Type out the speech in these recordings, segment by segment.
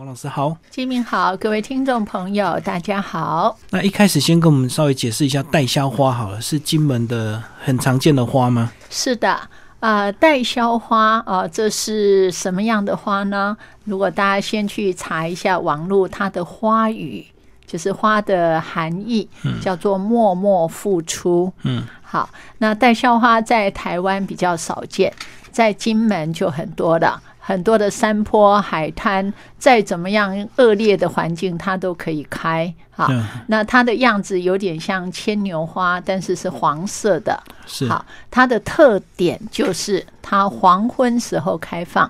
王老师好，金明好，各位听众朋友大家好。那一开始先跟我们稍微解释一下代销花好了，是金门的很常见的花吗？是的，呃，代销花啊、这是什么样的花呢？如果大家先去查一下网络，它的花语就是花的含义，叫做默默付出。嗯，好，那代销花在台湾比较少见，在金门就很多了。很多的山坡、海滩，再怎么样恶劣的环境，它都可以开。好，嗯那它的样子有点像牵牛花，但是是黄色的。是好，它的特点就是它黄昏时候开放，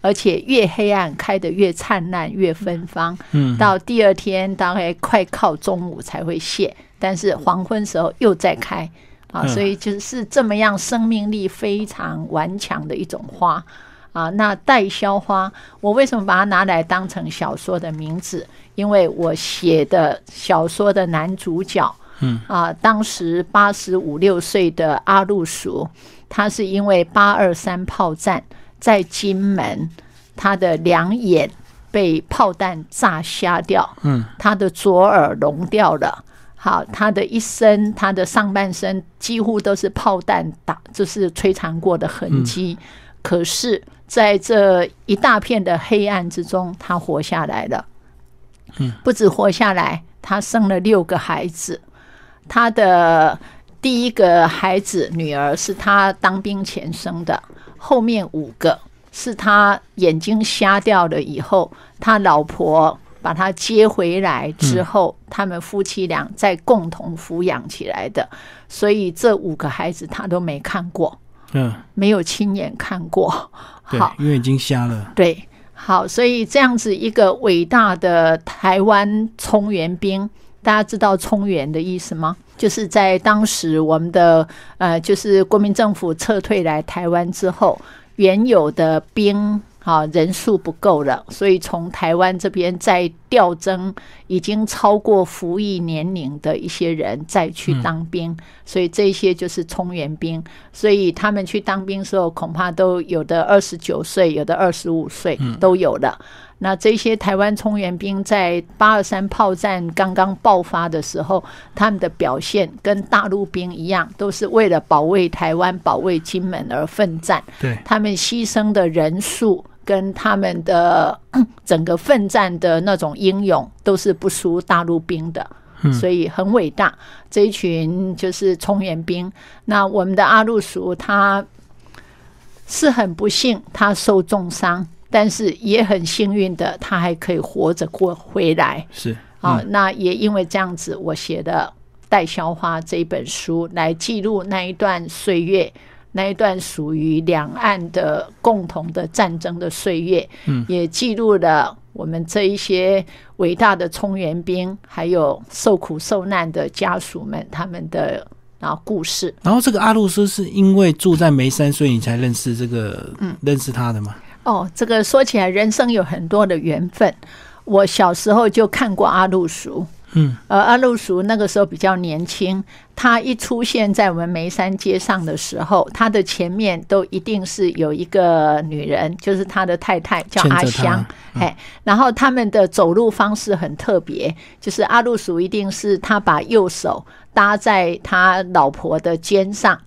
而且越黑暗开得越灿烂、越芬芳。嗯，到第二天大概快靠中午才会谢，但是黄昏时候又再开啊，嗯所以就是这么样生命力非常顽强的一种花。啊，那代销花，我为什么把它拿来当成小说的名字？因为我写的小说的男主角，嗯啊，当时八十五六岁的阿路叔，他是因为八二三炮战在金门，他的两眼被炮弹炸瞎掉，嗯，他的左耳聋掉了。好，他的一生，他的上半身几乎都是炮弹打，就是摧残过的痕迹。可是，在这一大片的黑暗之中，他活下来了。嗯，不止活下来，他生了六个孩子。他的第一个孩子女儿是他当兵前生的，后面五个是他眼睛瞎掉了以后，他老婆把他接回来之后，他们夫妻俩再共同抚养起来的。所以这五个孩子他都没看过，嗯，没有亲眼看过。对好，，因为已经瞎了。对，好，所以这样子一个伟大的台湾冲援兵，大家知道冲援的意思吗？就是在当时我们的呃，就是国民政府撤退来台湾之后，原有的兵啊人数不够了，所以从台湾这边再调征已经超过服役年龄的一些人再去当兵，所以这些就是冲援兵。所以他们去当兵的时候，恐怕都有的二十九岁，有的二十五岁都有了。那这些台湾冲援兵在八二三炮战刚刚爆发的时候，他们的表现跟大陆兵一样，都是为了保卫台湾、保卫金门而奋战。对，他们牺牲的人数跟他们的 整个奋战的那种英勇，都是不输大陆兵的。所以很伟大，这一群就是葱园兵。那我们的阿路叔他是很不幸，他受重伤，但是也很幸运的，他还可以活着过回来。是啊、那也因为这样子，我写的《代销花》这一本书，来记录那一段岁月，那一段属于两岸的共同的战争的岁月，嗯，也记录了我们这一些伟大的冲援兵，还有受苦受难的家属们他们的啊故事。然后这个阿路斯是因为住在眉山，所以你才认识这个，嗯，认识他的吗？哦，这个说起来，人生有很多的缘分。我小时候就看过阿路叔，嗯，呃，阿路叔那个时候比较年轻，他一出现在我们眉山街上的时候，他的前面都一定是有一个女人，就是他的太太叫阿香，哎、然后他们的走路方式很特别，就是阿路叔一定是他把右手搭在他老婆的肩上。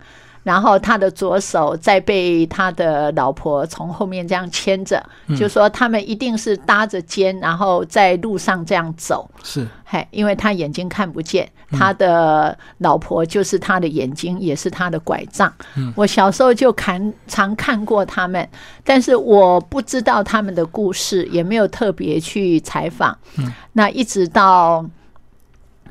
然后他的左手再被他的老婆从后面这样牵着，就说他们一定是搭着肩，然后在路上这样走。是嘿，因为他眼睛看不见，他的老婆就是他的眼睛，也是他的拐杖。我小时候就看常看过他们，但是我不知道他们的故事，也没有特别去采访。那一直到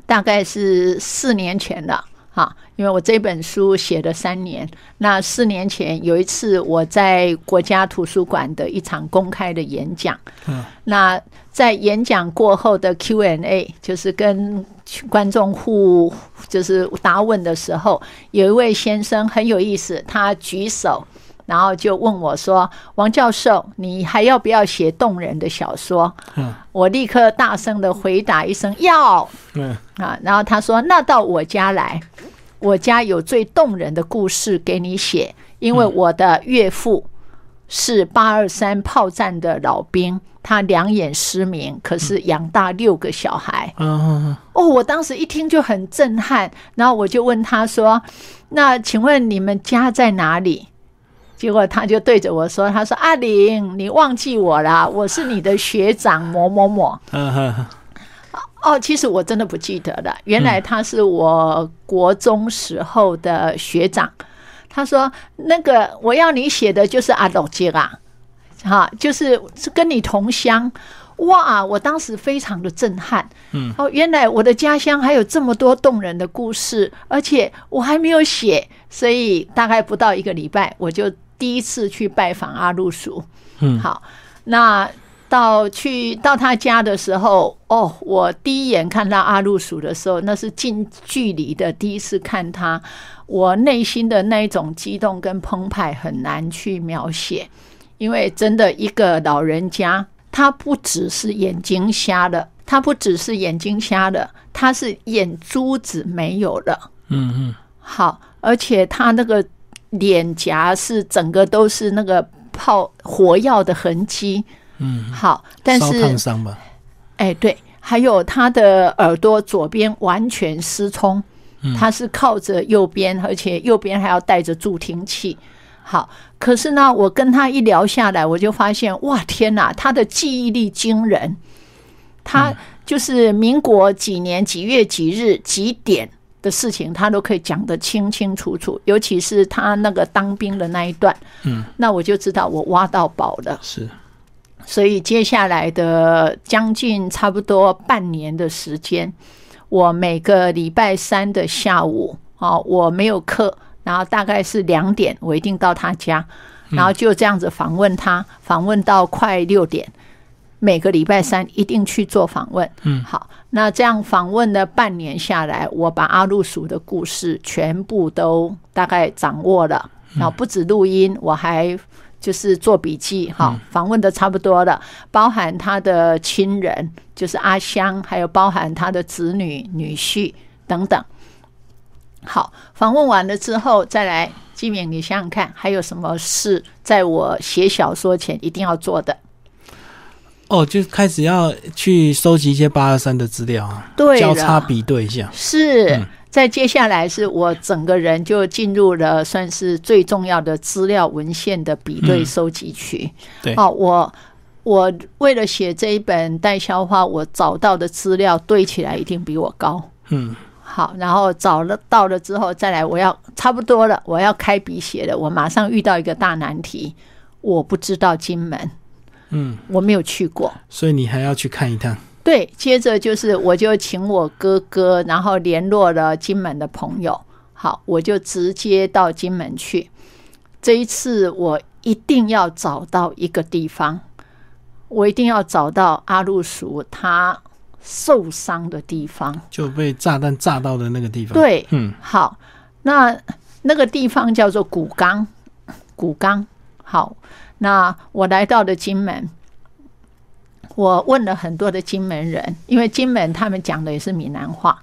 大概是四年前了。哈，因为我这本书写了三年，那四年前有一次我在国家图书馆的一场公开的演讲，嗯，那在演讲过后的 Q&A，就是跟观众互就是答问的时候，有一位先生很有意思，他举手，然后就问我说：“王教授，你还要不要写动人的小说？”嗯。我立刻大声的回答一声：“要。”嗯。啊，然后他说：“那到我家来，我家有最动人的故事给你写，因为我的岳父是八二三炮战的老兵，他两眼失明，可是养大六个小孩。嗯，哦，我当时一听就很震撼，然后我就问他说：“那请问你们家在哪里？”结果他就对着我说：“他说阿玲，你忘记我啦，我是你的学长某某某。嗯哼，”哦，其实我真的不记得了，原来他是我国中时候的学长。他说：“那个我要你写的就是阿斗杰啊，哈，就是是跟你同乡。”哇！我当时非常的震撼。嗯，哦，原来我的家乡还有这么多动人的故事，而且我还没有写，所以大概不到一个礼拜，我就第一次去拜访阿路叔。嗯，好，那到去到他家的时候，哦，我第一眼看到阿路鼠的时候，那是近距离的第一次看他，我内心的那一种激动跟澎湃很难去描写，因为真的一个老人家。他不只是眼睛瞎了，他不只是眼睛瞎了，他是眼珠子没有了。嗯嗯，好，而且他那个脸颊是整个都是那个泡火药的痕迹。嗯，好，但烧是烫伤吧？哎，对，还有他的耳朵左边完全失聪，他是靠着右边，而且右边还要带着助听器。好，可是呢，我跟他一聊下来，我就发现，哇，天哪，他的记忆力惊人。他就是民国几年几月几日几点的事情，他都可以讲得清清楚楚。尤其是他那个当兵的那一段，嗯，那我就知道我挖到宝了。是，所以接下来的将近差不多半年的时间，我每个礼拜三的下午，哦，我没有课，然后大概是两点，我一定到他家，然后就这样子访问他，访问到快六点。每个礼拜三一定去做访问，嗯，好，那这样访问了半年下来，我把阿路鼠的故事全部都大概掌握了，然后不止录音，我还就是做笔记，哈，访问的差不多了，包含他的亲人，就是阿香，还有包含他的子女、女婿等等。好，访问完了之后，再来金敏，你想想看，还有什么事在我写小说前一定要做的？哦，就开始要去收集一些八二三的资料啊，对交叉比对一下。是嗯在接下来是我整个人就进入了算是最重要的资料文献的比对嗯收集区。对哦，我我为了写这一本代销花，我找到的资料堆起来一定比我高。嗯，好，然后找了到了之后再来，我要差不多了，我要开笔写了。我马上遇到一个大难题，我不知道金门，嗯，我没有去过。所以你还要去看一趟。对，接着就是我就请我哥哥，然后联络了金门的朋友，好，我就直接到金门去。这一次我一定要找到一个地方，我一定要找到阿路叔他受伤的地方。就被炸弹炸到的那个地方。，对，嗯好，那那个地方叫做古冈，古冈。好，那我来到了金门，我问了很多的金门人，因为金门他们讲的也是闽南话，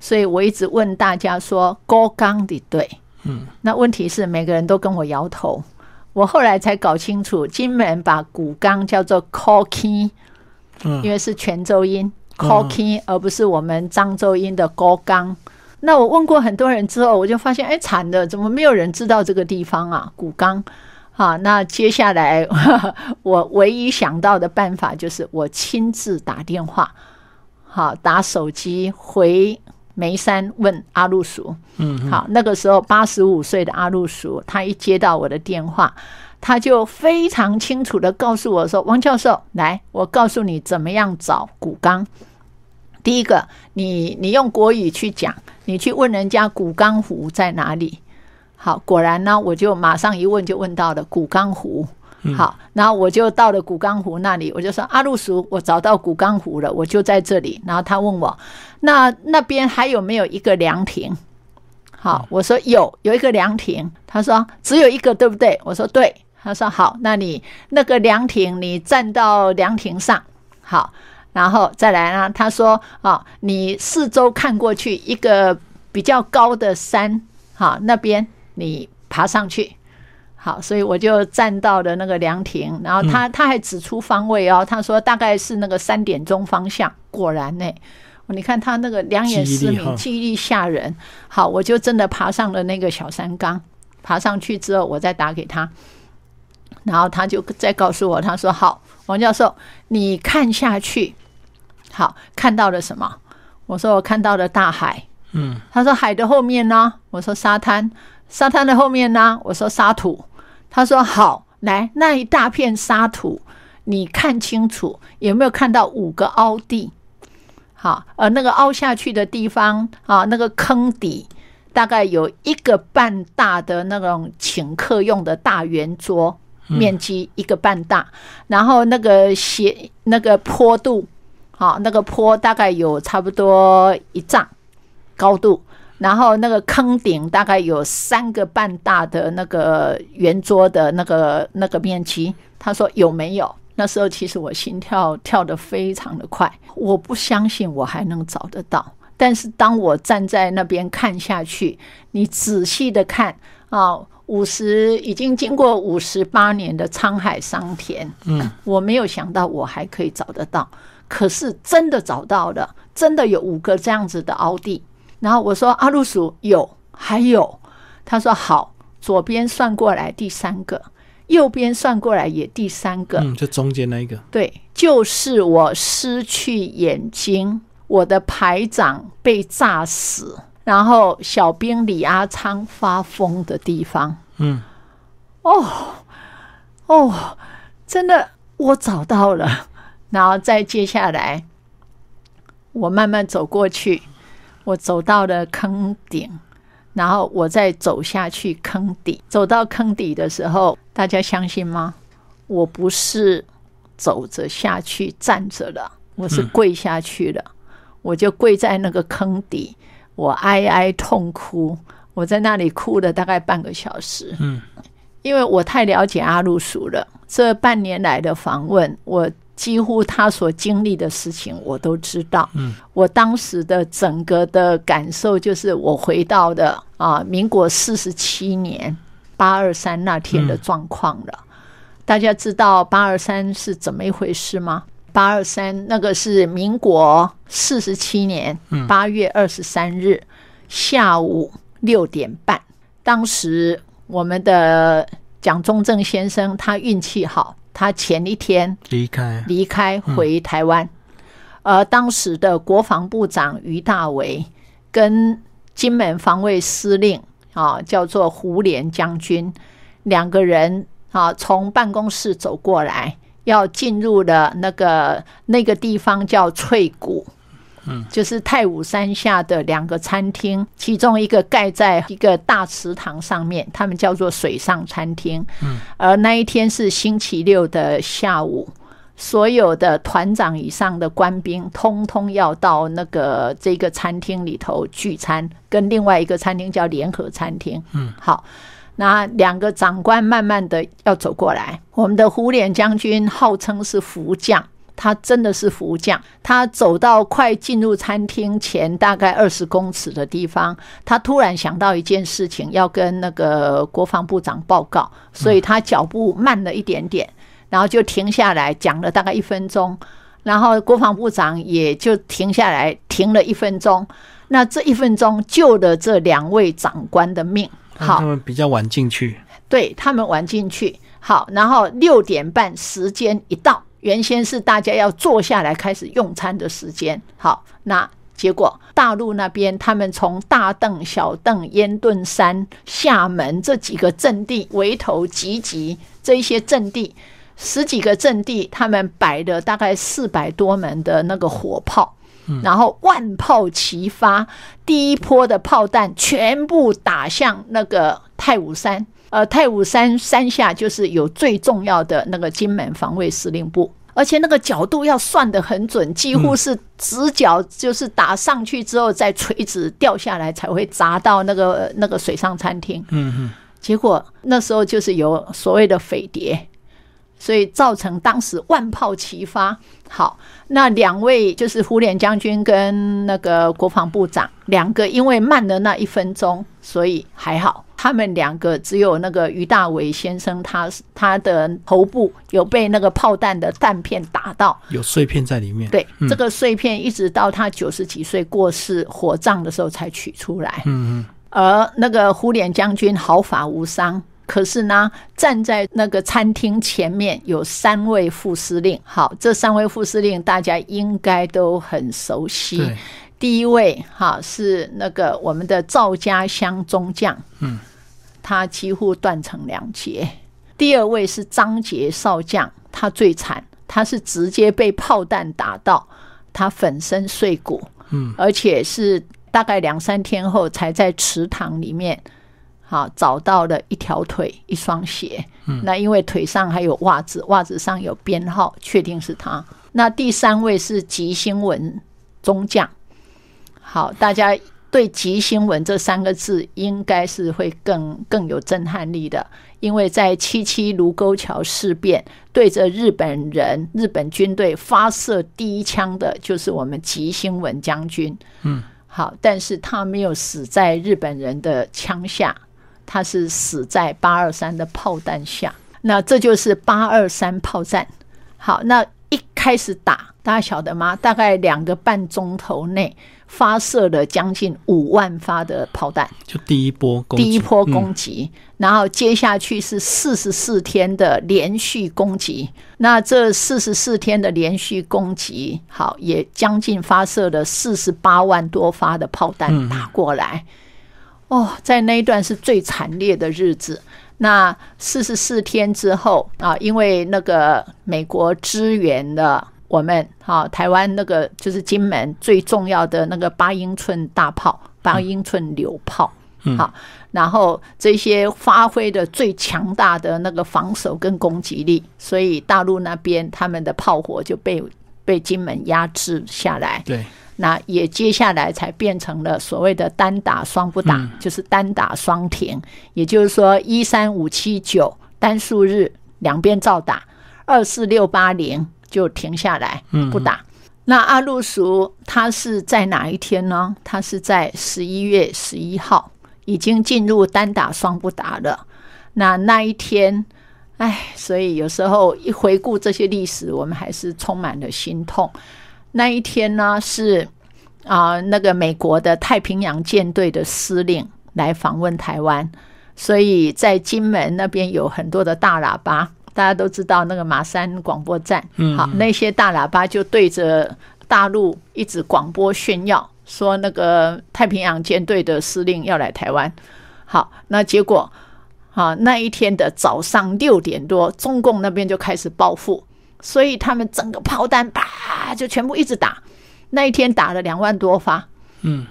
所以我一直问大家说“高冈”的对，嗯，那问题是每个人都跟我摇头。我后来才搞清楚，金门把古冈叫做 “cocky”，嗯因为是泉州音嗯 “cocky”，、而不是我们漳州音的“高冈”。那我问过很多人之后，我就发现，哎，惨了，怎么没有人知道这个地方啊？古冈。好，那接下来 我唯一想到的办法就是我亲自打电话，好打手机回眉山问阿路叔。嗯，嗯，好，那个时候八十五岁的阿路叔，他一接到我的电话，他就非常清楚的告诉我说：“王教授，来，我告诉你怎么样找古冈。第一个，你你用国语去讲，你去问人家古冈湖在哪里。好，果然呢，我就马上一问就问到了古冈湖。好，然后我就到了古冈湖那里，我就说阿路叔，我找到古冈湖了，我就在这里。然后他问我，那那边还有没有一个凉亭？好，我说有，有一个凉亭。他说只有一个，对不对？我说对。他说好，那你那个凉亭，你站到凉亭上，好，然后再来呢？他说啊，你四周看过去，一个比较高的山，好，那边你爬上去。好，所以我就站到了那个凉亭，然后他他还指出方位哦，他说大概是那个三点钟方向。果然呢，你看他那个两眼失明，记忆力吓人。好，我就真的爬上了那个小山岗，爬上去之后，我再打给他，然后他就再告诉我，他说：“好，王教授，你看下去，好，看到了什么？”我说：“我看到了大海。”嗯，他说：“海的后面呢？”我说：“沙滩。”沙滩的后面呢？我说：“沙土。”他说：“好，来那一大片沙土，你看清楚有没有看到五个凹地？好，呃，那个凹下去的地方啊，那个坑底大概有一个半大的那种请客用的大圆桌，面积一个半大，然后那个斜那个坡度，好，那个坡大概有差不多一丈高度。”然后那个坑顶大概有三个半大的那个圆桌的那个那个面积，他说有没有？那时候其实我心跳跳得非常的快，我不相信我还能找得到。但是当我站在那边看下去，你仔细的看啊，五十已经经过五十八年的沧海桑田，嗯，我没有想到我还可以找得到，可是真的找到了，真的有五个这样子的凹地。然后我说阿路鼠有，还有，他说好，左边算过来第三个，右边算过来也第三个，嗯，就中间那一个，对，就是我失去眼睛，我的排长被炸死，然后小兵李阿昌发疯的地方，嗯，哦，哦，真的，我找到了，然后再接下来，我慢慢走过去。我走到了坑顶，然后我再走下去坑底。走到坑底的时候，大家相信吗？我不是走着下去站着了，我是跪下去了。我就跪在那个坑底，我哀哀痛哭。我在那里哭了大概半个小时。嗯，因为我太了解阿鲁鼠了。这半年来的访问，我。几乎他所经历的事情，我都知道。嗯，我当时的整个的感受就是，我回到的啊，民国四十七年八二三那天的状况了。大家知道八二三是怎么一回事吗？八二三那个是民国四十七年八月二十三日下午六点半，当时我们的蒋中正先生他运气好。他前一天离开，离开回台湾，而当时的国防部长于大为跟金门防卫司令啊，叫做胡琏将军，两个人啊，从办公室走过来，要进入了那个那个地方叫翠谷。嗯，就是太武山下的两个餐厅，其中一个盖在一个大池塘上面，他们叫做水上餐厅。嗯，而那一天是星期六的下午，所有的团长以上的官兵通通要到那个这个餐厅里头聚餐，跟另外一个餐厅叫联合餐厅。嗯，好，那两个长官慢慢的要走过来，我们的胡琏将军号称是福将。他真的是福将。他走到快进入餐厅前大概二十公尺的地方，他突然想到一件事情，要跟那个国防部长报告，所以他脚步慢了一点点，然后就停下来讲了大概一分钟，然后国防部长也就停下来停了一分钟。那这一分钟救了这两位长官的命。好，他们比较晚进去，对他们晚进去。好，然后六点半时间一到。原先是大家要坐下来开始用餐的时间，好，那结果大陆那边他们从大邓、小邓、烟顿山、厦门这几个阵地围头集集，这一些阵地十几个阵地，他们摆了大概四百多门的那个火炮，然后万炮齐发，第一波的炮弹全部打向那个太武山。呃，太武山山下就是有最重要的那个金门防卫司令部，而且那个角度要算得很准，几乎是直角，就是打上去之后再垂直掉下来才会砸到那个那个水上餐厅。嗯嗯。结果那时候就是有所谓的匪谍，所以造成当时万炮齐发。好，那两位就是胡琏将军跟那个国防部长两个，因为慢了那一分钟，所以还好。他们两个只有那个于大伟先生，他他的头部有被那个炮弹的弹片打到，有碎片在里面。对，嗯这个碎片一直到他九十几岁过世火葬的时候才取出来。嗯嗯，而那个胡琏将军毫发无伤。可是呢，站在那个餐厅前面有三位副司令。好，这三位副司令大家应该都很熟悉。第一位哈是那个我们的赵家乡中将，嗯，他几乎断成两截。第二位是张杰少将，他最惨，他是直接被炮弹打到，他粉身碎骨，嗯，而且是大概两三天后才在池塘里面。好，找到了一条腿，一双鞋。嗯，那因为腿上还有袜子，袜子上有编号，确定是他。那第三位是吉星文中将。好，大家对“吉星文”这三个字应该是会更更有震撼力的，因为在七七卢沟桥事变对着日本人、日本军队发射第一枪的，就是我们吉星文将军。嗯，好，但是他没有死在日本人的枪下，他是死在八二三的炮弹下。那这就是八二三炮战。好，那一开始打，大家晓得吗？大概两个半钟头内发射了将近五万发的炮弹，就第一波攻击，第一波嗯攻击，然后接下去是四十四天的连续攻击。那这四十四天的连续攻击，好，也将近发射了四十八万多发的炮弹打过来。哦，在那一段是最惨烈的日子。那四十四天之后啊，因为那个美国支援了我们，哈、台湾那个就是金门最重要的那个八英寸大炮，八英寸榴炮，嗯好，然后这些发挥的最强大的那个防守跟攻击力，所以大陆那边他们的炮火就被被金门压制下来。对，那也接下来才变成了所谓的单打双不打，嗯就是单打双停，也就是说一三五七九单数日两边照打，二四六八零就停下来嗯不打。那阿路叔他是在哪一天呢？他是在十一月十一号，已经进入单打双不打了。那那一天，哎，所以有时候一回顾这些历史，我们还是充满了心痛。那一天呢，是啊、那个美国的太平洋舰队的司令来访问台湾，所以在金门那边有很多的大喇叭，大家都知道那个马山广播站，嗯好，那些大喇叭就对着大陆一直广播炫耀，说那个太平洋舰队的司令要来台湾。好，那结果啊，那一天的早上六点多，中共那边就开始报复，所以他们整个炮弹啪就全部一直打。那一天打了两万多发，嗯，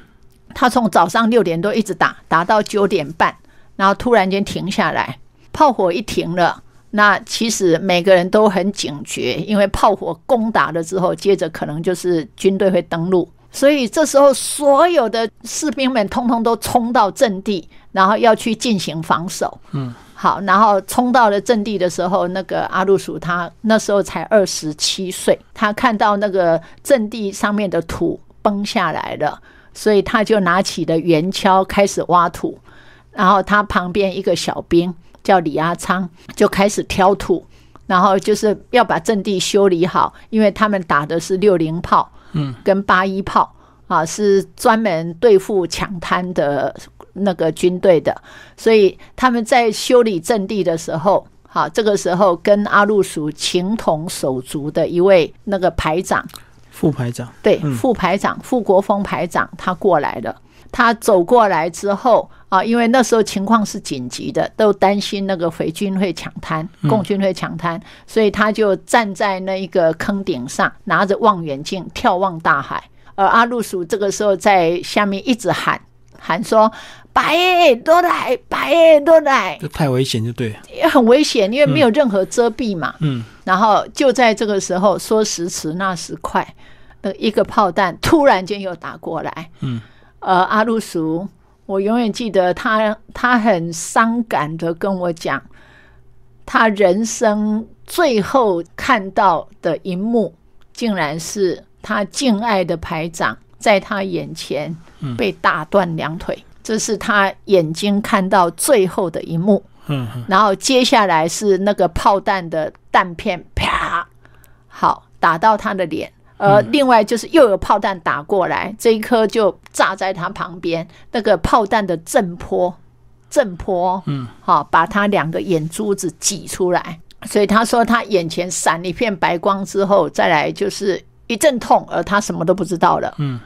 他从早上六点多一直打，打到九点半，然后突然间停下来，炮火一停了。那其实每个人都很警觉，因为炮火攻打了之后，接着可能就是军队会登陆，所以这时候所有的士兵们通通都冲到阵地，然后要去进行防守。嗯，好，然后冲到了阵地的时候，那个阿鲁鼠他那时候才二十七岁，他看到那个阵地上面的土崩下来了，所以他就拿起了圆锹开始挖土，然后他旁边一个小兵叫李阿昌就开始挑土，然后就是要把阵地修理好，因为他们打的是六零炮，嗯，跟八一炮啊，是专门对付抢滩的那个军队的，所以他们在修理阵地的时候。好，这个时候跟阿路属情同手足的一位那个排长，副排长，对，嗯副排长傅国峰排长他过来了。他走过来之后啊，因为那时候情况是紧急的，都担心那个匪军会抢滩，共军会抢滩，所以他就站在那一个坑顶上，拿着望远镜眺望大海。而阿路鼠这个时候在下面一直喊喊说：“白耶都来，白耶都来这太危险就对了，！”也很危险，因为没有任何遮蔽嘛。嗯，然后就在这个时候，说时迟那时快，呃，一个炮弹突然间又打过来。嗯，呃，阿路叔，我永远记得他，他很伤感的跟我讲，他人生最后看到的一幕，竟然是他敬爱的排长在他眼前被打断两腿。这是他眼睛看到最后的一幕。嗯嗯然后接下来是那个炮弹的弹片，啪，好打到他的脸。呃另外就是又有炮弹打过来，这一颗就炸在他旁边，那个炮弹的震波，震波，嗯，好把他两个眼珠子挤出来，所以他说他眼前闪了一片白光之后，再来就是一阵痛，而他什么都不知道了，嗯，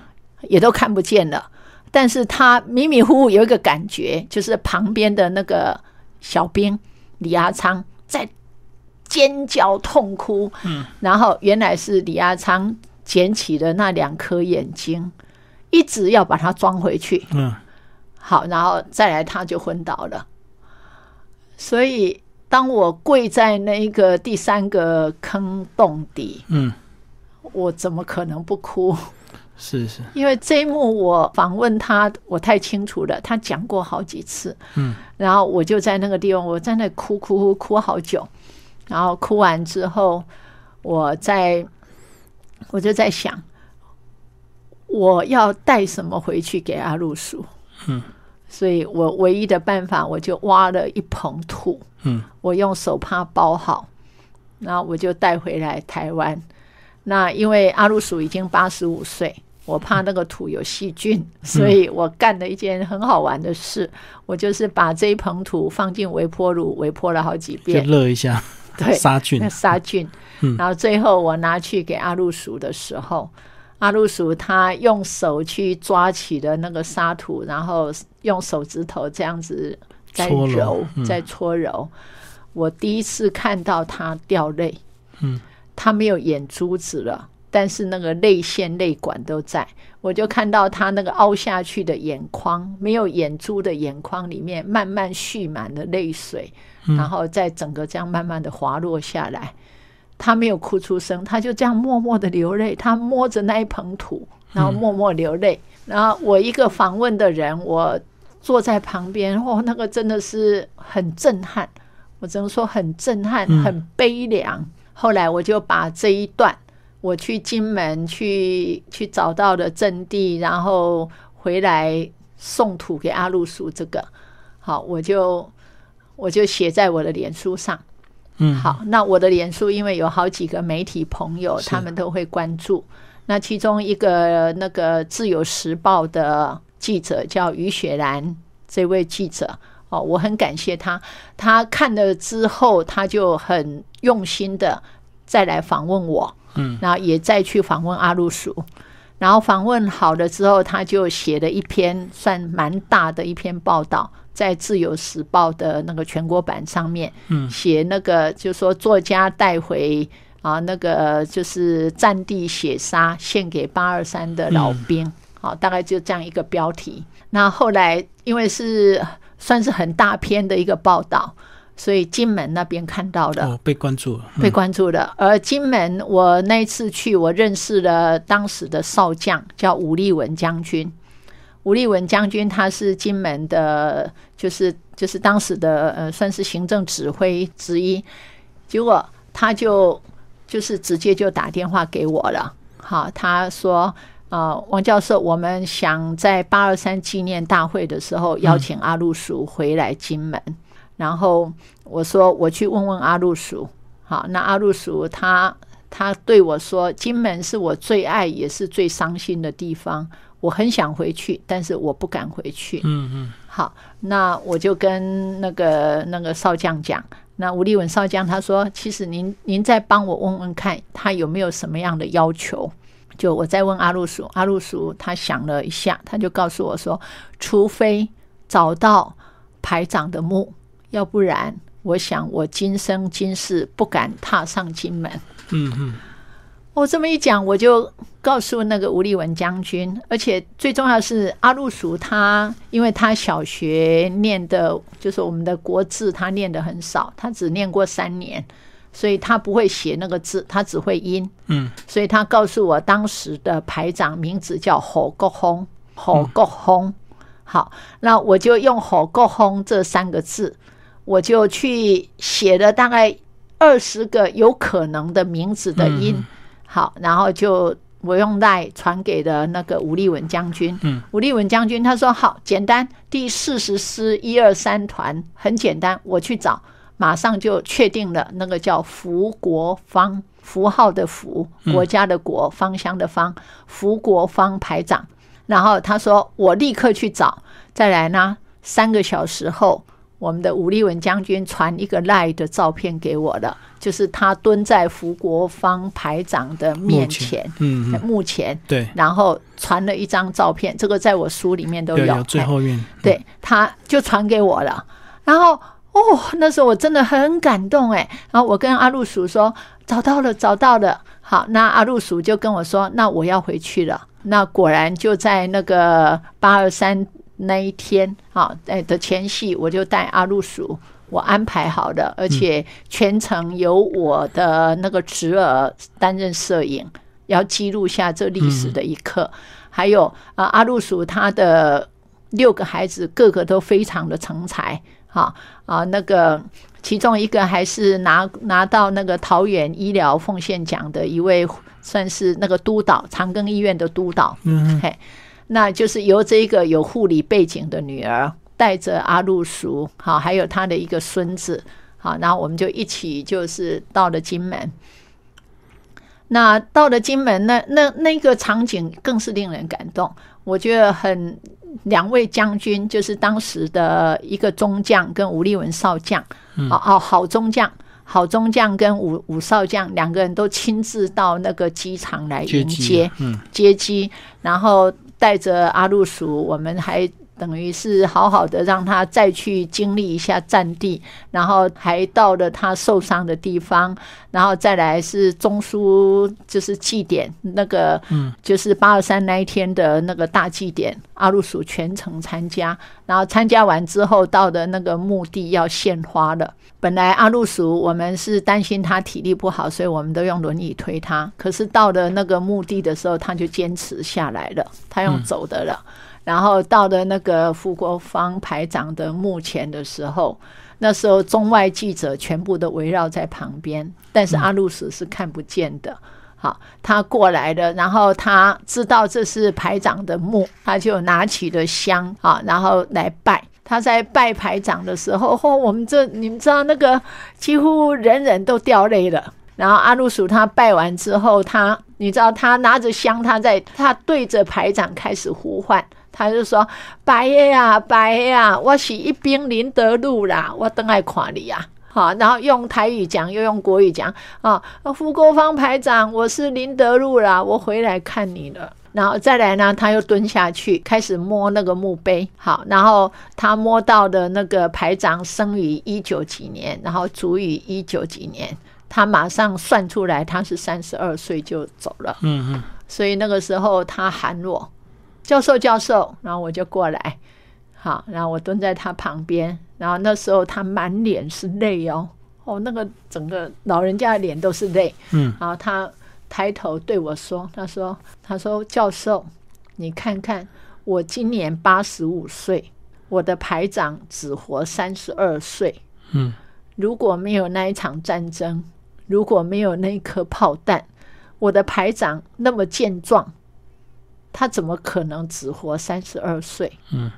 也都看不见了。但是他迷迷糊糊有一个感觉，就是旁边的那个小兵李阿昌在尖叫痛哭，嗯，然后原来是李阿昌捡起了那两颗眼睛，一直要把它装回去，嗯好，然后再来他就昏倒了。所以当我跪在那一个第三个坑洞底，嗯，我怎么可能不哭？是是，因为这一幕我访问他，我太清楚了，他讲过好几次。嗯，然后我就在那个地方，我在那哭哭哭哭好久，然后哭完之后，我在我就在想，我要带什么回去给阿露叔？嗯，所以我唯一的办法，我就挖了一捧土，嗯我用手帕包好，然后我就带回来台湾。那因为阿露鼠已经八十五岁，我怕那个土有细菌，所以我干了一件很好玩的事，我就是把这一盆土放进微波炉，微波了好几就遍，热一下，对，杀菌那，杀菌。嗯然后最后我拿去给阿露鼠的时候，阿露鼠它用手去抓起的那个沙土，然后用手指头这样子在搓揉揉，嗯在搓揉。我第一次看到它掉泪，嗯，它没有眼珠子了。但是那个泪腺、泪管都在，我就看到它那个凹下去的眼眶，没有眼珠的眼眶里面慢慢蓄满了泪水，嗯然后再整个这样慢慢的滑落下来。他没有哭出声，他就这样默默的流泪。他摸着那一捧土，然后默默流泪。然后我一个访问的人，我坐在旁边，哦，那个真的是很震撼，我只能说很震撼，嗯很悲凉。后来我就把这一段，我去金门去去找到的阵地，然后回来送土给阿露叔，这个好，我就我就写在我的脸书上。嗯，好，那我的脸书因为有好几个媒体朋友，他们都会关注。那其中一个那个《自由时报》的记者叫于雪兰，这位记者哦，我很感谢他。他看了之后，他就很用心的再来访问我，嗯，然后也再去访问阿露叔。然后访问好了之后，他就写了一篇算蛮大的一篇报道，在《自由时报》的那个全国版上面，嗯写那个就说作家带回啊，那个就是战地血杀献给八二三的老兵，好、大概就这样一个标题。那后来因为是算是很大篇的一个报道，所以金门那边看到的。哦，被关注了，嗯被关注的。而金门，我那一次去，我认识了当时的少将，叫吴立文将军。吴立文将军他是金门的，就是就是当时的呃，算是行政指挥之一。结果他就就是直接就打电话给我了，好，他说。呃，王教授，我们想在八二三纪念大会的时候邀请阿路叔回来金门，然后我说我去问问阿路叔，好，那阿路叔他他对我说，金门是我最爱也是最伤心的地方，我很想回去，但是我不敢回去。嗯嗯好，那我就跟那个那个少将讲，那吴立文少将他说，其实您您再帮我问问看，他有没有什么样的要求。就我再问阿路叔，阿路叔他想了一下，他就告诉我说，除非找到排长的墓，要不然我想我今生今世不敢踏上金门。嗯嗯，我这么一讲，我就告诉那个吴立文将军，而且最重要是阿路叔他，因为他小学念的就是我们的国字，他念的很少，他只念过三年，所以他不会写那个字，他只会音。嗯，所以他告诉我当时的排长名字叫侯国轰，侯国轰。好，那我就用侯国轰这三个字，我就去写了大概二十个有可能的名字的音。嗯好，然后就我用赖传给了那个吴立文将军。嗯，吴立文将军他说好，简单，第四十师一二三团很简单，我去找，马上就确定了，那个叫福国芳，符号的福，国家的国，芳香的芳，福国芳排长。然后他说我立刻去找，再来呢，三个小时后。我们的吴立文将军传一个赖的照片给我了，就是他蹲在福国芳排长的面前，嗯，目前对，然后传了一张照片，这个在我书里面都有，最后面，对，他就传给我了，然后哦，那时候我真的很感动哎，然后我跟阿路叔说找到了，找到了，好，那阿路叔就跟我说，那我要回去了，那果然就在那个八二三。那一天啊，哎的前戏，我就带阿露鼠，我安排好的，而且全程由我的那个侄儿担任摄影，要记录下这历史的一刻。还有啊，阿露鼠他的六个孩子，个个都非常的成才，哈啊，那个其中一个还是拿拿到那个桃园医疗奉献奖的一位，算是那个督导长庚医院的督导，嗯嘿。那就是由这个有护理背景的女儿带着阿路叔，好，还有他的一个孙子，好，然后我们就一起就是到了金门。那到了金门，那那那个场景更是令人感动。我觉得很两位将军，就是当时的一个中将跟吴立文少将，哦哦，好中将，好中将跟武武少将两个人都亲自到那个机场来迎接，嗯，接机，然后。带着阿路鼠，我们还等于是好好的让他再去经历一下战地，然后还到了他受伤的地方，然后再来是中枢，就是祭典那个，嗯，就是八二三那一天的那个大祭典，阿路鼠全程参加，然后参加完之后到的那个墓地要献花了。本来阿路鼠我们是担心他体力不好，所以我们都用轮椅推他。可是到了那个墓地的时候，他就坚持下来了，他用走的了。然后到了那个傅国芳排长的墓前的时候，那时候中外记者全部都围绕在旁边，但是阿路鼠是看不见的。好，他过来了，然后他知道这是排长的墓，他就拿起了香啊，然后来拜。他在拜排长的时候，嚯，我们这你们知道那个几乎人人都掉泪了。然后阿鲁鼠他拜完之后，他你知道他拿着香，他在他对着排长开始呼唤，他就说：“白呀白呀，我是一兵林德路啦，我等来看你啊。”好，然后用台语讲，又用国语讲啊，胡国芳排长，我是林德路啦，我回来看你了。然后再来呢，他又蹲下去开始摸那个墓碑。好，然后他摸到的那个排长生于一九几年，然后卒于一九几年。他马上算出来，他是三十二岁就走了。嗯嗯。所以那个时候他喊我教授教授，然后我就过来。好，然后我蹲在他旁边，然后那时候他满脸是泪哦，哦，那个整个老人家的脸都是泪。嗯。然后他。抬头对我说：“他说，他说，教授，你看看，我今年八十五岁，我的排长只活三十二岁。嗯，如果没有那一场战争，如果没有那一颗炮弹，我的排长那么健壮，他怎么可能只活三十二岁？嗯，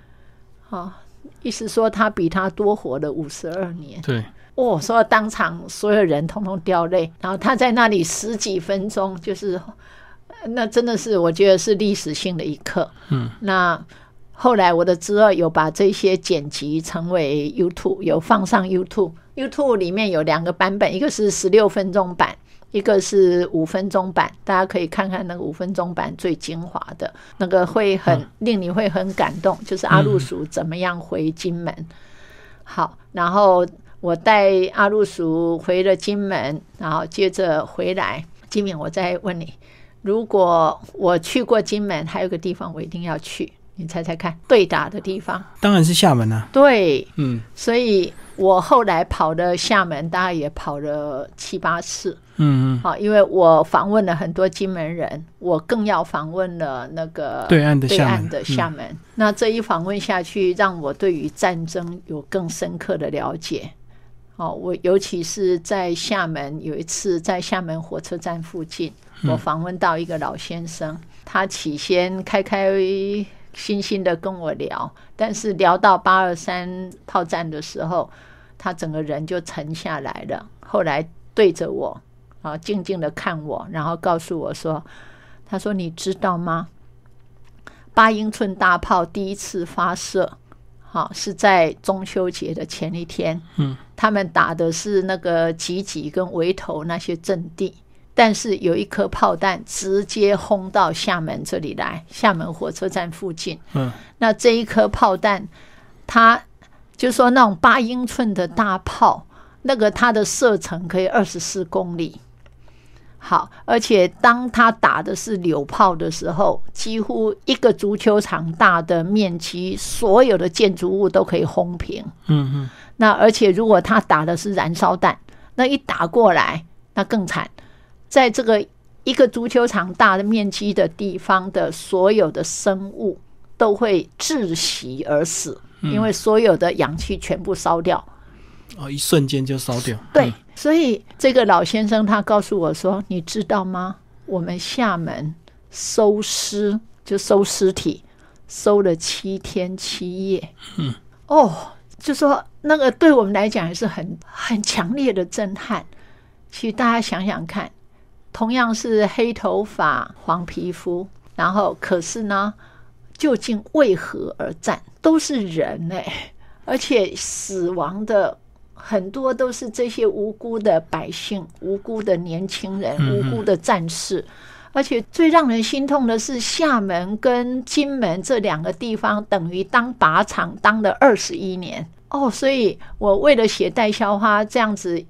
啊，意思说他比他多活了五十二年。对。”哦，说当场所有人通通掉泪，然后他在那里十几分钟，就是那真的是我觉得是历史性的一刻。嗯，那后来我的侄儿有把这些剪辑成为 YouTube，有放上 YouTube。YouTube 里面有两个版本，一个是十六分钟版，一个是五分钟版。大家可以看看那个五分钟版最精华的那个，会很令你会很感动，就是阿路叔怎么样回金门。好，然后。我带阿路叔回了金门，然后接着回来。金敏，我再问你，如果我去过金门，还有个地方我一定要去，你猜猜看？对打的地方？当然是厦门啊。对，嗯，所以我后来跑了厦门，大概也跑了七八次。嗯嗯。好，因为我访问了很多金门人，我更要访问了那个对岸的对岸的厦门。那这一访问下去，让我对于战争有更深刻的了解。哦，我尤其是在厦门有一次在厦门火车站附近，我访问到一个老先生，他起先开开心心的跟我聊，但是聊到八二三炮战的时候，他整个人就沉下来了。后来对着我啊，静静的看我，然后告诉我说：“他说你知道吗？八英寸大炮第一次发射。”好，是在中秋节的前一天，嗯，他们打的是那个集集跟围头那些阵地，但是有一颗炮弹直接轰到厦门这里来，厦门火车站附近，嗯，那这一颗炮弹，它就说那种八英寸的大炮，那个它的射程可以二十四公里。好，而且当他打的是柳炮的时候，几乎一个足球场大的面积，所有的建筑物都可以轰平。嗯嗯，那而且如果他打的是燃烧弹，那一打过来，那更惨。在这个一个足球场大的面积的地方的所有的生物都会窒息而死，因为所有的氧气全部烧掉。哦，一瞬间就烧掉。对，所以这个老先生他告诉我说：“你知道吗？我们厦门收尸就收尸体，收了七天七夜。嗯，哦，就说那个对我们来讲也是很很强烈的震撼。其实大家想想看，同样是黑头发、黄皮肤，然后可是呢，究竟为何而战？都是人哎，而且死亡的。”很多都是这些无辜的百姓、无辜的年轻人、无辜的战士，而且最让人心痛的是，厦门跟金门这两个地方等于当靶场当了二十一年哦。所以我为了写代销花这样子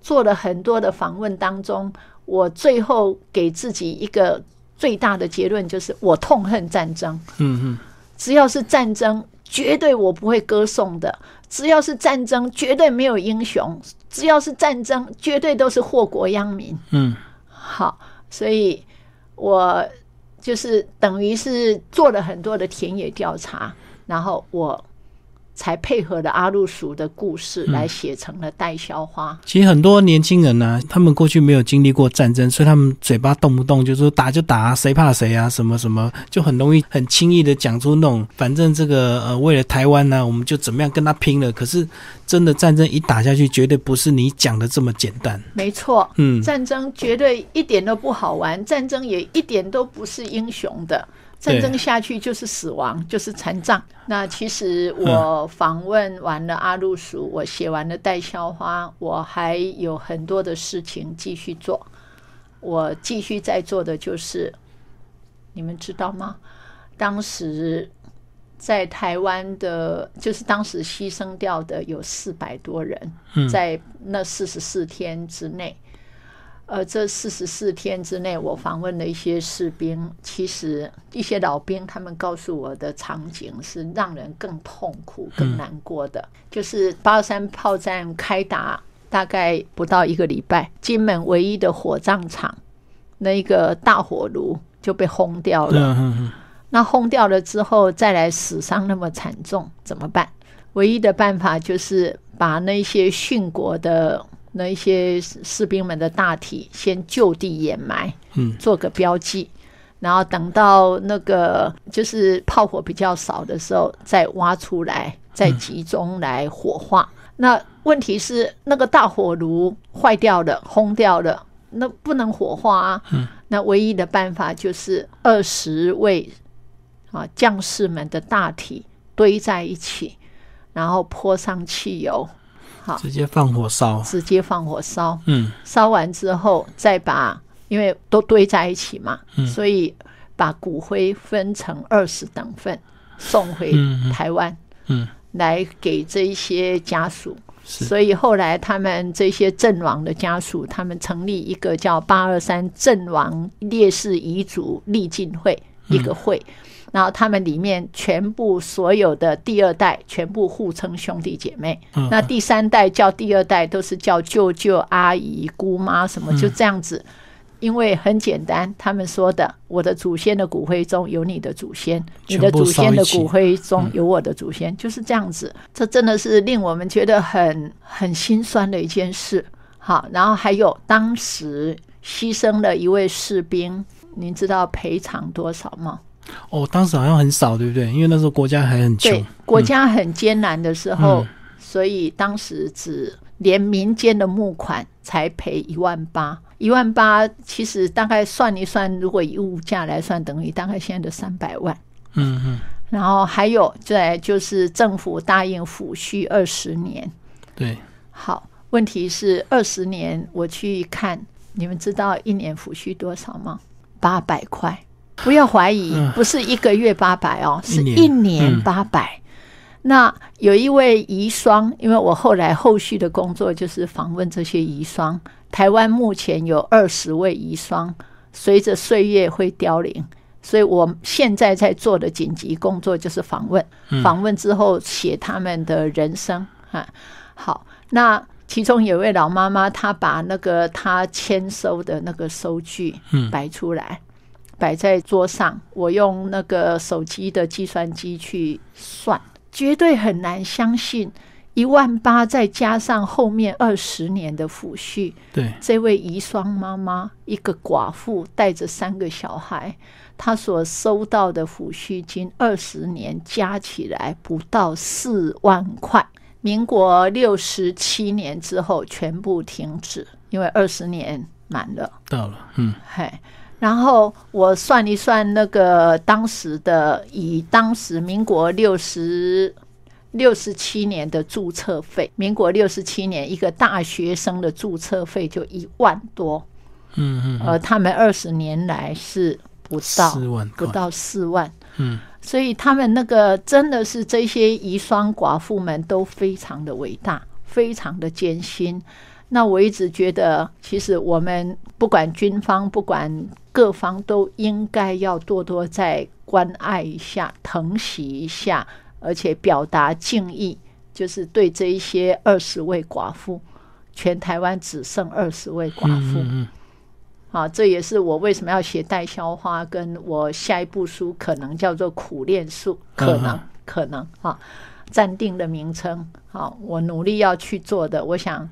做了很多的访问当中，我最后给自己一个最大的结论，就是我痛恨战争。嗯嗯，只要是战争。绝对我不会歌颂的。只要是战争，绝对没有英雄；只要是战争，绝对都是祸国殃民。嗯，好，所以我就是等于是做了很多的田野调查，然后我。才配合了阿路鼠的故事来写成了《代销花》。其实很多年轻人呢，他们过去没有经历过战争，所以他们嘴巴动不动就说打就打，谁怕谁啊？什么什么，就很容易很轻易的讲出那种，反正这个呃，为了台湾呢，我们就怎么样跟他拼了。可是真的战争一打下去，绝对不是你讲的这么简单。没错，嗯，战争绝对一点都不好玩，战争也一点都不是英雄的。战争下去就是死亡，就是残障。那其实我访问完了阿路鼠，我写完了带销花，我还有很多的事情继续做。我继续在做的就是，你们知道吗？当时在台湾的，就是当时牺牲掉的有四百多人，在那四十四天之内。呃，这四十四天之内，我访问了一些士兵。其实一些老兵，他们告诉我的场景是让人更痛苦、更难过的。就是八三炮战开打大概不到一个礼拜，金门唯一的火葬场那一个大火炉就被轰掉了。那轰掉了之后，再来死伤那么惨重，怎么办？唯一的办法就是把那些殉国的。那一些士兵们的大体先就地掩埋，嗯，做个标记，然后等到那个就是炮火比较少的时候再挖出来，再集中来火化。那问题是那个大火炉坏掉了，轰掉了，那不能火化啊。嗯，那唯一的办法就是二十位啊将士们的大体堆在一起，然后泼上汽油。好，直接放火烧，直接放火烧。嗯，烧完之后再把，因为都堆在一起嘛，嗯，所以把骨灰分成二十等份送回台湾，嗯，来给这一些家属。所以后来他们这些阵亡的家属，他们成立一个叫八二三阵亡烈士遗嘱立进会一个会。然后他们里面全部所有的第二代全部互称兄弟姐妹，那第三代叫第二代都是叫舅舅、阿姨、姑妈什么，就这样子因为很简单，他们说的，我的祖先的骨灰中有你的祖先，你的祖先的骨灰中有我的祖先，就是这样子。这真的是令我们觉得很很心酸的一件事。好，然后还有当时牺牲了一位士兵，您知道赔偿多少吗？哦，当时好像很少，对不对？因为那时候国家还很穷，，国家很艰难的时候，嗯所以当时只连民间的募款才赔一万八，一万八其实大概算一算，如果以物价来算，等于大概现在的三百万。嗯嗯，然后还有再就是政府答应抚恤二十年。对，好，问题是二十年我去看，你们知道一年抚恤多少吗？八百块。不要怀疑，嗯不是一个月八百哦，是一年八百。那有一位遗孀，因为我后来后续的工作就是访问这些遗孀。台湾目前有二十位遗孀，随着岁月会凋零，所以我现在在做的紧急工作就是访问。访问之后写他们的人生啊。好，那其中有位老妈妈，她把那个她签收的那个收据摆出来，摆在桌上。我用那个手机的计算机去算，绝对很难相信。一万八再加上后面二十年的抚恤，对，这位遗孀妈妈，一个寡妇带着三个小孩，她所收到的抚恤金二十年加起来不到四万块。民国六十七年之后全部停止，因为二十年满了。到了，嗯，嘿，然后我算一算那个当时的，以当时民国六十六十七年的注册费，民国六十七年一个大学生的注册费就一万多，嗯嗯，而他们二十年来是不到四万，不到四万，嗯，所以他们那个真的是这些遗孀寡妇们都非常的伟大，非常的艰辛。那我一直觉得，其实我们不管军方，不管各方，都应该要多多再关爱一下、疼惜一下，而且表达敬意，就是对这一些二十位寡妇，全台湾只剩二十位寡妇。嗯嗯啊，这也是我为什么要写代销花，跟我下一部书可能叫做苦练术，可能嗯可能啊，暂定的名称。好，我努力要去做的，我想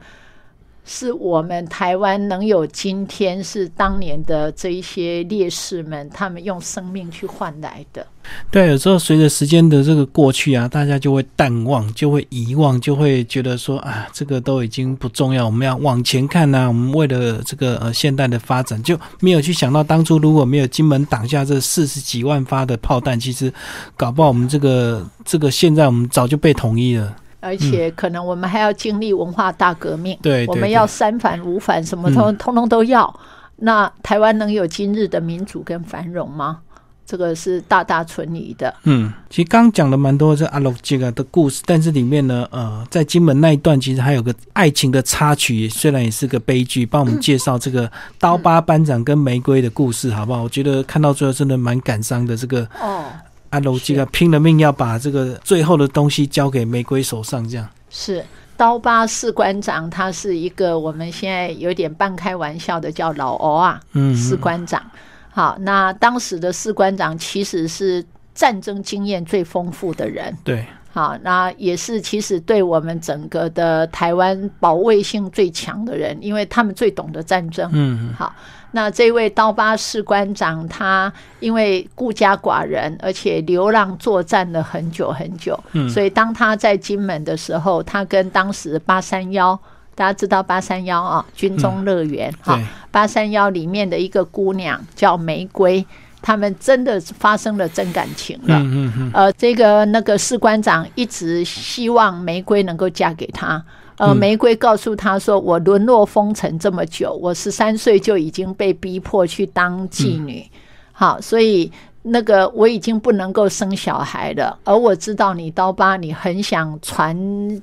是我们台湾能有今天，是当年的这一些烈士们，他们用生命去换来的。对，有时候随着时间的这个过去啊，大家就会淡忘，就会遗忘，就会觉得说啊，这个都已经不重要，我们要往前看呐、我们为了这个呃现代的发展，就没有去想到当初如果没有金门挡下这四十几万发的炮弹，其实搞不好我们这个这个现在我们早就被统一了。而且可能我们还要经历文化大革命，对，我们要三反五反，什么通通通都要。那台湾能有今日的民主跟繁荣吗？这个是大大存疑的。嗯，其实刚刚讲了蛮多这阿罗这个的故事，但是里面呢，呃，在金门那一段其实还有个爱情的插曲，虽然也是个悲剧，帮我们介绍这个刀疤班长跟玫瑰的故事，好不好？我觉得看到最后真的蛮感伤的。这个哦，阿楼基啊拼了命要把这个最后的东西交给玫瑰手上，这样。是刀疤士官长，他是一个我们现在有点半开玩笑的叫老欧啊，嗯，士官长。好，那当时的士官长其实是战争经验最丰富的人。对，好，那也是其实对我们整个的台湾保卫性最强的人，因为他们最懂得战争。嗯，好，那这位刀疤士官长，他因为孤家寡人，而且流浪作战了很久很久，嗯。所以当他在金门的时候，他跟当时八三幺，大家知道八三幺啊，军中乐园哈、八三幺里面的一个姑娘叫玫瑰，他们真的发生了真感情了。嗯嗯嗯，呃，这个那个士官长一直希望玫瑰能够嫁给他。呃，嗯玫瑰告诉他说：“我沦落风尘这么久，我十三岁就已经被逼迫去当妓女，嗯好，所以那个我已经不能够生小孩了。而我知道你刀疤，你很想传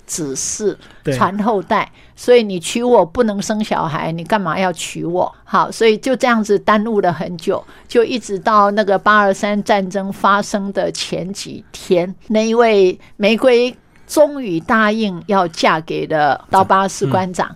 子嗣，传后代，所以你娶我不能生小孩，你干嘛要娶我？好，所以就这样子耽误了很久，就一直到那个八二三战争发生的前几天，那一位玫瑰终于答应要嫁给了刀疤士官长。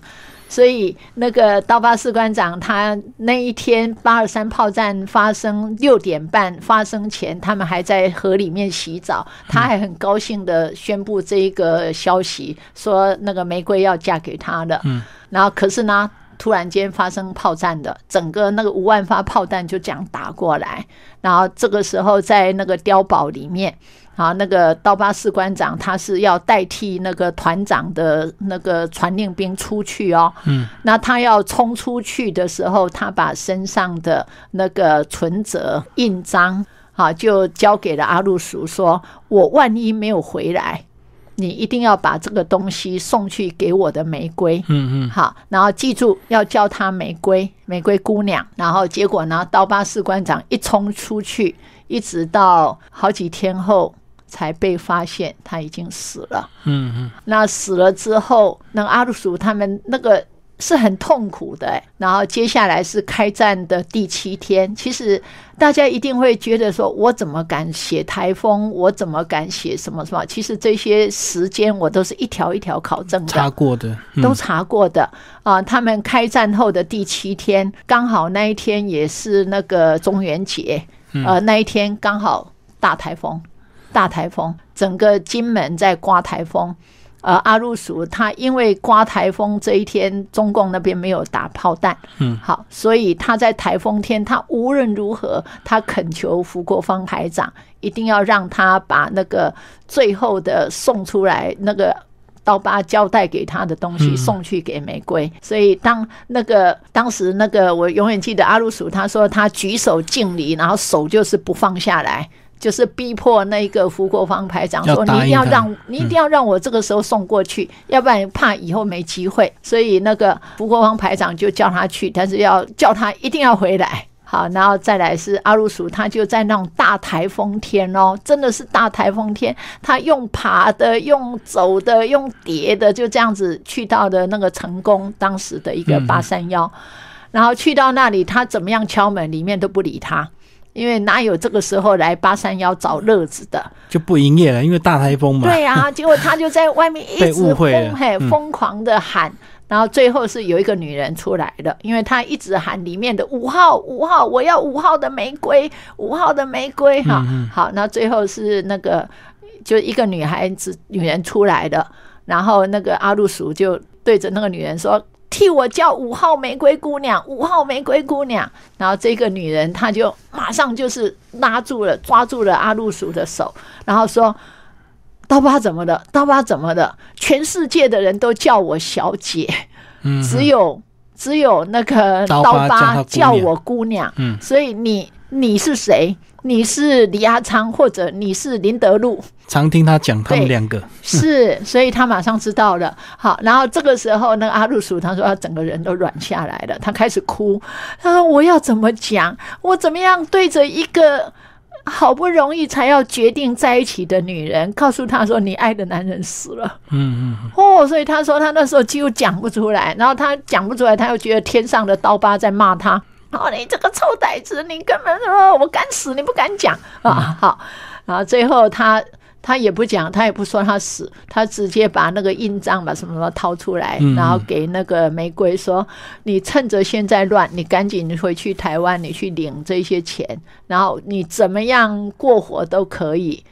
所以那个刀疤士官长他那一天八二三炮战发生六点半发生前，他们还在河里面洗澡，他还很高兴的宣布这一个消息，说那个玫瑰要嫁给他了。嗯，然后可是呢？突然间发生炮战的，整个那个五万发炮弹就这样打过来，然后这个时候在那个碉堡里面，啊，那个刀疤士官长他是要代替那个团长的那个传令兵出去哦，嗯，那他要冲出去的时候，他把身上的那个存折印章啊，就交给了阿路叔，说我万一没有回来。你一定要把这个东西送去给我的玫瑰，嗯嗯，好，然后记住要叫她玫瑰，玫瑰姑娘。然后结果呢，刀疤士官长一冲出去，一直到好几天后才被发现他已经死了。嗯嗯，那死了之后，那阿鲁叔他们那个。是很痛苦的，然后接下来是开战的第七天。其实大家一定会觉得说，我怎么敢写台风？我怎么敢写什么什么？其实这些时间我都是一条一条考证的，查过的，都查过的啊。他们开战后的第七天，刚好那一天也是那个中元节，呃，那一天刚好大台风，大台风，整个金门在刮台风。呃，阿鲁鼠他因为刮台风这一天，中共那边没有打炮弹，嗯，好，所以他在台风天，他无论如何，他恳求福国芳排长一定要让他把那个最后的送出来，那个刀疤交代给他的东西送去给玫瑰。所以当那个当时那个，我永远记得阿鲁鼠他说他举手敬礼，然后手就是不放下来。就是逼迫那个福国芳排长说：“你一定要让，你一定要让我这个时候送过去，要不然怕以后没机会。”所以那个福国芳排长就叫他去，但是要叫他一定要回来。好，然后再来是阿鲁鼠，他就在那种大台风天哦，真的是大台风天，他用爬的、用走的、用叠的，就这样子去到的那个成功当时的一个八三幺，然后去到那里，他怎么样敲门，里面都不理他。因为哪有这个时候来八三幺找乐子的？就不营业了，因为大台风嘛。对啊，结果他就在外面一直疯嘿疯狂的喊，然后最后是有一个女人出来了，因为他一直喊里面的五号五号，我要五号的玫瑰，五号的玫瑰哈。好，那最后是那个就一个女孩子女人出来的，然后那个阿路叔就对着那个女人说。替我叫五号玫瑰姑娘，五号玫瑰姑娘。然后这个女人，她就马上就是拉住了，抓住了阿路鼠的手，然后说：“刀疤怎么的？刀疤怎么的？全世界的人都叫我小姐，只有只有那个刀疤叫我姑娘。嗯，所以你你是谁？”你是李阿昌，或者你是林德禄，常听他讲他们两个是，所以他马上知道了。好，然后这个时候，那个阿路叔他说他整个人都软下来了，他开始哭。他说：“我要怎么讲？我怎么样对着一个好不容易才要决定在一起的女人，告诉他说你爱的男人死了？”嗯嗯。哦，所以他说他那时候几乎讲不出来，然后他讲不出来，他又觉得天上的刀疤在骂他。哦，你这个臭崽子，你根本说我敢死，你不敢讲啊！好，然后最后他他也不讲，他也不说他死，他直接把那个印章把什么什么掏出来，然后给那个玫瑰说：“你趁着现在乱，你赶紧回去台湾，你去领这些钱，然后你怎么样过活都可以。”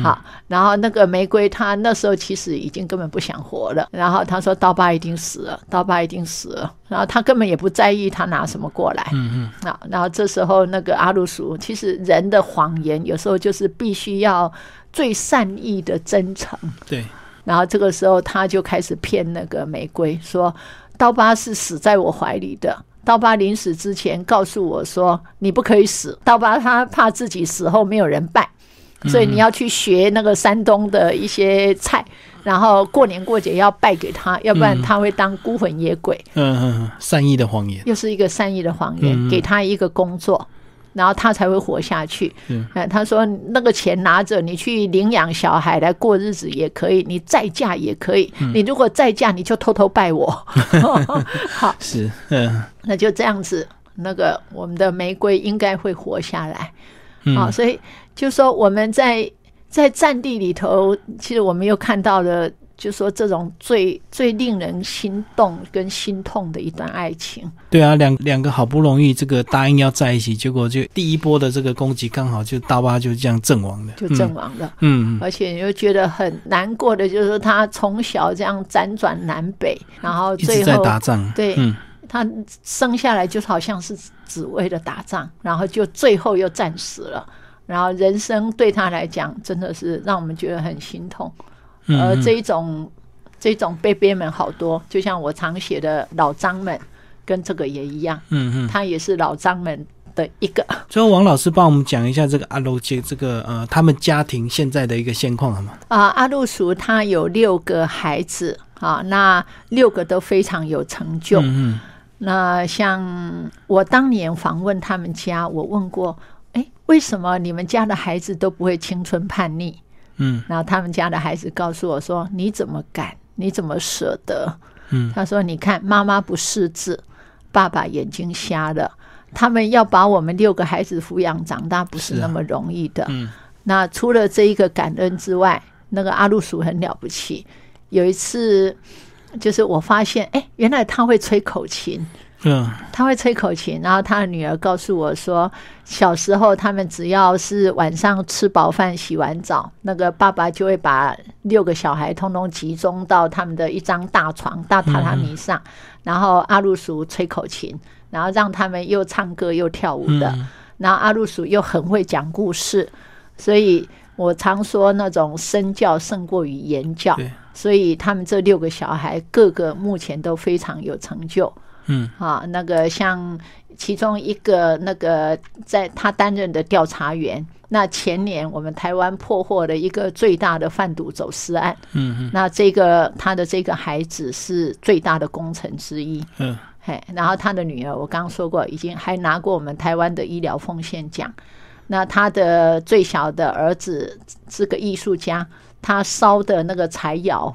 好，然后那个玫瑰，他那时候其实已经根本不想活了。然后他说：“刀疤已经死了，刀疤已经死了。”然后他根本也不在意他拿什么过来。嗯嗯。啊，然后这时候那个阿鲁叔，其实人的谎言有时候就是必须要最善意的真诚。对。然后这个时候他就开始骗那个玫瑰说：“刀疤是死在我怀里的。刀疤临死之前告诉我说，你不可以死。刀疤他怕自己死后没有人拜。”所以你要去学那个山东的一些菜，然后过年过节要拜给他，要不然他会当孤魂野鬼。嗯嗯，善意的谎言，又是一个善意的谎言，给他一个工作，然后他才会活下去。嗯，他说那个钱拿着，你去领养小孩来过日子也可以，你再嫁也可以。你如果再嫁，你就偷偷拜我。好，是嗯，那就这样子，那个我们的玫瑰应该会活下来。好，所以就说我们在在战地里头，其实我们又看到了就说这种最最令人心动跟心痛的一段爱情。对啊，两两个好不容易这个答应要在一起，结果就第一波的这个攻击刚好就刀疤就这样阵亡了，就阵亡了。嗯，而且又觉得很难过的，就是他从小这样辗转南北，然后最后在打仗，对，嗯，他生下来就好像是只为了打仗，然后就最后又战死了。然后人生对他来讲，真的是让我们觉得很心痛。而这一种这种贝贝们好多，就像我常写的老张们，跟这个也一样。嗯嗯，他也是老张们的一个。最后，王老师帮我们讲一下这个阿罗杰这个呃，他们家庭现在的一个现况好吗？啊，阿路叔他有六个孩子啊，那六个都非常有成就。嗯嗯。那像我当年访问他们家，我问过，哎，为什么你们家的孩子都不会青春叛逆？嗯，然后他们家的孩子告诉我说：“你怎么敢？你怎么舍得？”嗯，他说：“你看，妈妈不识字，爸爸眼睛瞎了，他们要把我们六个孩子抚养长大，不是那么容易的。”嗯，那除了这一个感恩之外，那个阿路鼠很了不起。有一次，就是我发现，哎，原来他会吹口琴。嗯，他会吹口琴，然后他的女儿告诉我说，小时候他们只要是晚上吃饱饭、洗完澡，那个爸爸就会把六个小孩通通集中到他们的一张大床、大榻榻米上，然后阿路叔吹口琴，然后让他们又唱歌又跳舞的，然后阿路叔又很会讲故事，所以我常说那种身教胜过于言教，所以他们这六个小孩个个目前都非常有成就。嗯，啊，那个像其中一个那个在他担任的调查员，那前年我们台湾破获了一个最大的贩毒走私案，嗯嗯，那这个他的这个孩子是最大的功臣之一，嗯，嘿，然后他的女儿我刚刚说过，已经还拿过我们台湾的医疗奉献奖，那他的最小的儿子是个艺术家，他烧的那个柴窑。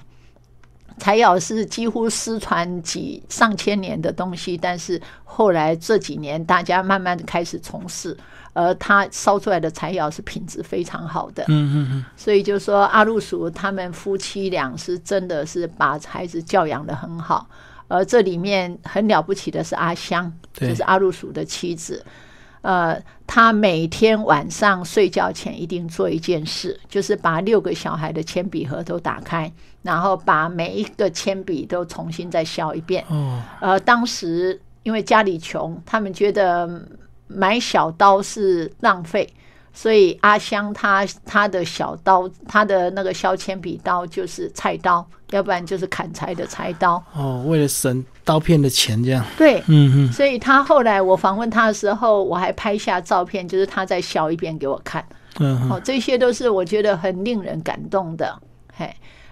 柴窑是几乎失传几上千年的东西，但是后来这几年大家慢慢的开始从事，而他烧出来的柴窑是品质非常好的。嗯嗯嗯。所以就说阿路叔他们夫妻俩是真的是把孩子教养的很好，而这里面很了不起的是阿香，就是阿路叔的妻子。呃，他每天晚上睡觉前一定做一件事，就是把六个小孩的铅笔盒都打开，然后把每一个铅笔都重新再削一遍。哦，呃，当时因为家里穷，他们觉得买小刀是浪费。所以阿香他他的小刀，他的那个削铅笔刀就是菜刀，要不然就是砍柴的柴刀。哦，为了省刀片的钱，这样。对，嗯嗯。所以他后来我访问他的时候，我还拍下照片，就是他在削一遍给我看。嗯。哦，这些都是我觉得很令人感动的。嘿，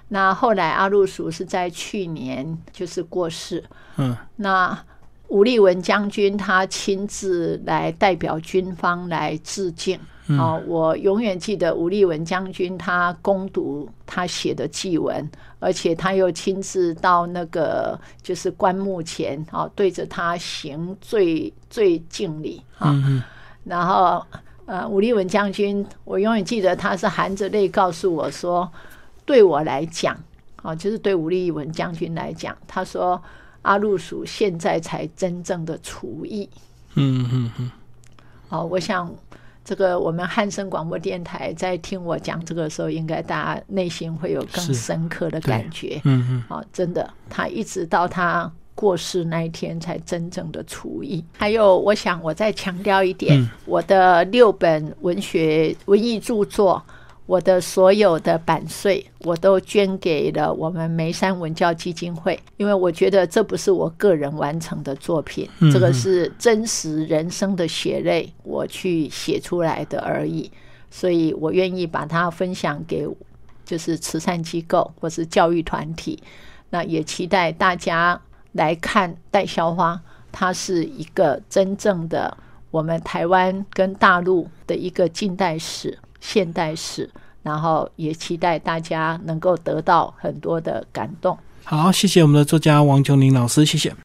那后来阿路叔是在去年就是过世。嗯。那吴立文将军他亲自来代表军方来致敬。哦，我永远记得吴立文将军他攻读他写的祭文，而且他又亲自到那个就是棺木前，啊，对着他行最最敬礼啊。然后呃，吴立文将军，我永远记得他是含着泪告诉我说，对我来讲，啊，就是对吴立文将军来讲，他说阿路鼠现在才真正的厨艺。嗯嗯嗯。哦，我想。这个我们汉声广播电台在听我讲这个时候，应该大家内心会有更深刻的感觉。嗯嗯，啊，真的，他一直到他过世那一天才真正的除役。还有，我想我再强调一点，我的六本文学文艺著作。我的所有的版税，我都捐给了我们眉山文教基金会，因为我觉得这不是我个人完成的作品，这个是真实人生的血泪，我去写出来的而已。所以我愿意把它分享给，就是慈善机构或是教育团体。那也期待大家来看《戴校花》，它是一个真正的我们台湾跟大陆的一个近代史。现代史，然后也期待大家能够得到很多的感动。好，谢谢我们的作家王琼林老师，谢谢。